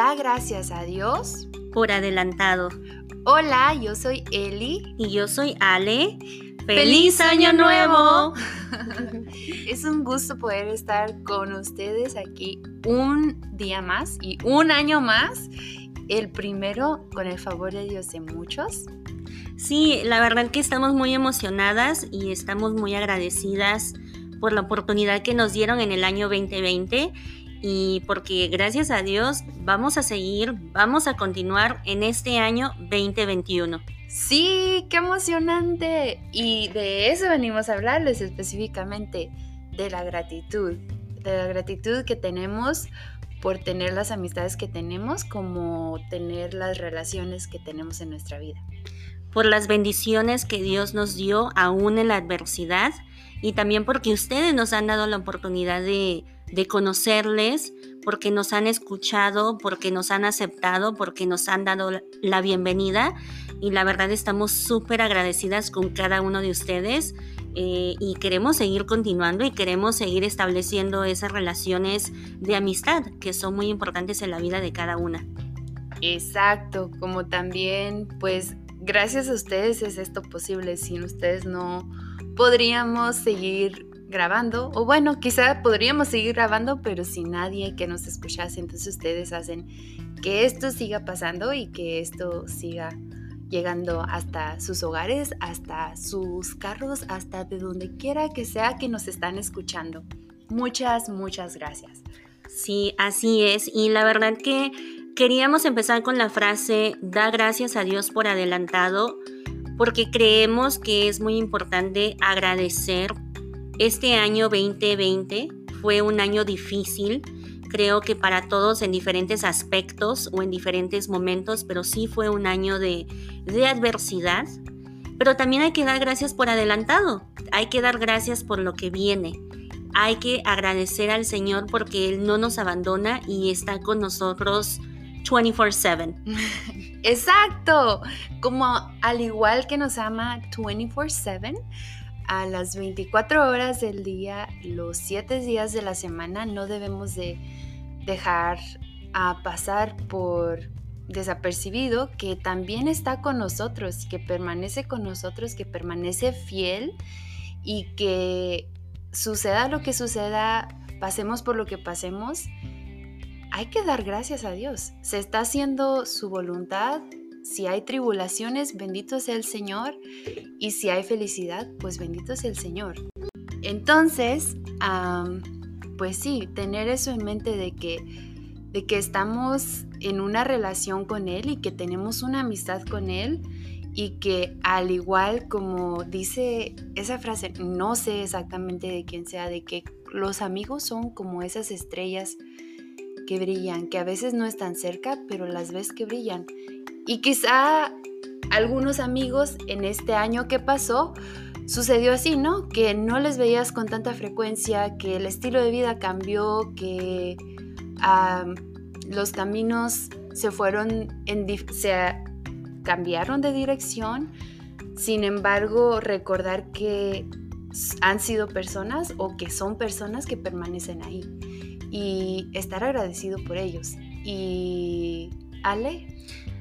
da gracias a Dios por adelantado. Hola, yo soy Eli. Y yo soy Ale. ¡Feliz, Año Nuevo! es un gusto poder estar con ustedes aquí un día más y un año más. El primero, con el favor de Dios de muchos. Sí, la verdad que estamos muy emocionadas y estamos muy agradecidas por la oportunidad que nos dieron en el año 2020 y porque gracias a Dios vamos a seguir, vamos a continuar en este año 2021. Sí, qué emocionante. Y de eso venimos a hablarles específicamente, de la gratitud, de la gratitud que tenemos por tener las amistades que tenemos, como tener las relaciones que tenemos en nuestra vida. Por las bendiciones que Dios nos dio aún en la adversidad y también porque ustedes nos han dado la oportunidad de de conocerles, porque nos han escuchado, porque nos han aceptado, porque nos han dado la bienvenida y la verdad estamos súper agradecidas con cada uno de ustedes eh, y queremos seguir continuando y queremos seguir estableciendo esas relaciones de amistad que son muy importantes en la vida de cada una. Exacto, como también pues gracias a ustedes es esto posible, sin ustedes no podríamos seguir grabando, o bueno, quizá podríamos seguir grabando, pero sin nadie que nos escuchase. Entonces ustedes hacen que esto siga pasando y que esto siga llegando hasta sus hogares, hasta sus carros, hasta de donde quiera que sea que nos están escuchando. Muchas, muchas gracias. Sí, así es. Y la verdad que queríamos empezar con la frase, da gracias a Dios por adelantado, porque creemos que es muy importante agradecer este año 2020 fue un año difícil, creo que para todos en diferentes aspectos o en diferentes momentos, pero sí fue un año de, adversidad. Pero también hay que dar gracias por adelantado, hay que dar gracias por lo que viene. Hay que agradecer al Señor porque Él no nos abandona y está con nosotros 24/7. Exacto, como al igual que nos ama 24/7, a las 24 horas del día, los 7 días de la semana, no debemos de dejar a pasar por desapercibido que también está con nosotros, que permanece con nosotros, que permanece fiel y que suceda lo que suceda, pasemos por lo que pasemos, hay que dar gracias a Dios. Se está haciendo su voluntad, si hay tribulaciones, bendito sea el Señor. Y si hay felicidad, pues bendito sea el Señor. Entonces, pues sí, tener eso en mente de que, de que estamos en una relación con Él y que tenemos una amistad con Él y que al igual como dice esa frase, no sé exactamente de quién sea, de que los amigos son como esas estrellas que brillan, que a veces no están cerca, pero las ves que brillan y quizá algunos amigos en este año que pasó sucedió así, ¿no? Que no les veías con tanta frecuencia, que el estilo de vida cambió, que los caminos se fueron se cambiaron de dirección. Sin embargo, recordar que han sido personas o que son personas que permanecen ahí y estar agradecido por ellos. Y Ale,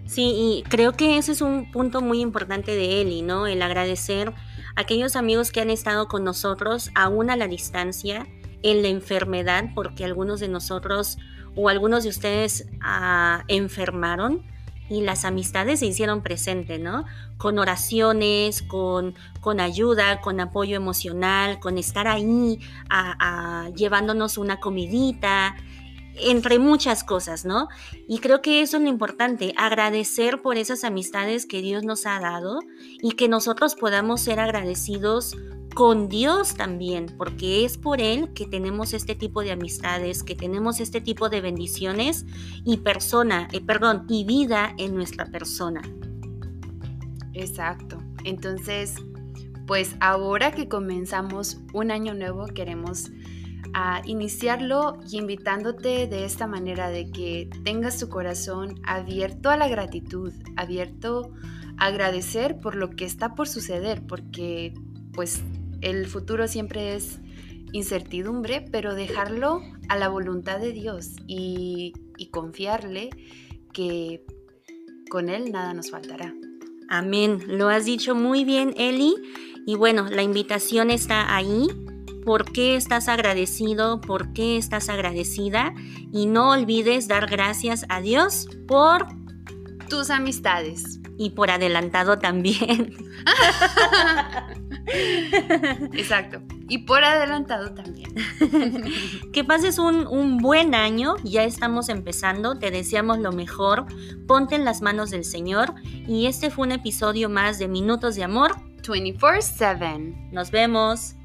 Sí, y creo que ese es un punto muy importante de Eli, ¿no? El agradecer a aquellos amigos que han estado con nosotros aún a la distancia, en la enfermedad, porque algunos de nosotros o algunos de ustedes ah, enfermaron y las amistades se hicieron presentes, ¿no? Con oraciones, con, con ayuda, con apoyo emocional, con estar ahí llevándonos una comidita, entre muchas cosas, ¿no? Y creo que eso es lo importante, agradecer por esas amistades que Dios nos ha dado y que nosotros podamos ser agradecidos con Dios también, porque es por Él que tenemos este tipo de amistades, que tenemos este tipo de bendiciones y persona, eh, perdón, y vida en nuestra persona. Exacto. Entonces, pues ahora que comenzamos un año nuevo, queremos a iniciarlo y invitándote de esta manera de que tengas tu corazón abierto a la gratitud, abierto a agradecer por lo que está por suceder, porque pues el futuro siempre es incertidumbre, pero dejarlo a la voluntad de Dios y, y confiarle que con Él nada nos faltará. Amén. Lo has dicho muy bien, Eli. Y bueno, la invitación está ahí. ¿Por qué estás agradecido? ¿Por qué estás agradecida? Y no olvides dar gracias a Dios por tus amistades. Y por adelantado también. Exacto. Y por adelantado también. que pases un, un, buen año. Ya estamos empezando. Te deseamos lo mejor. Ponte en las manos del Señor. Y este fue un episodio más de Minutos de Amor. 24-7. Nos vemos.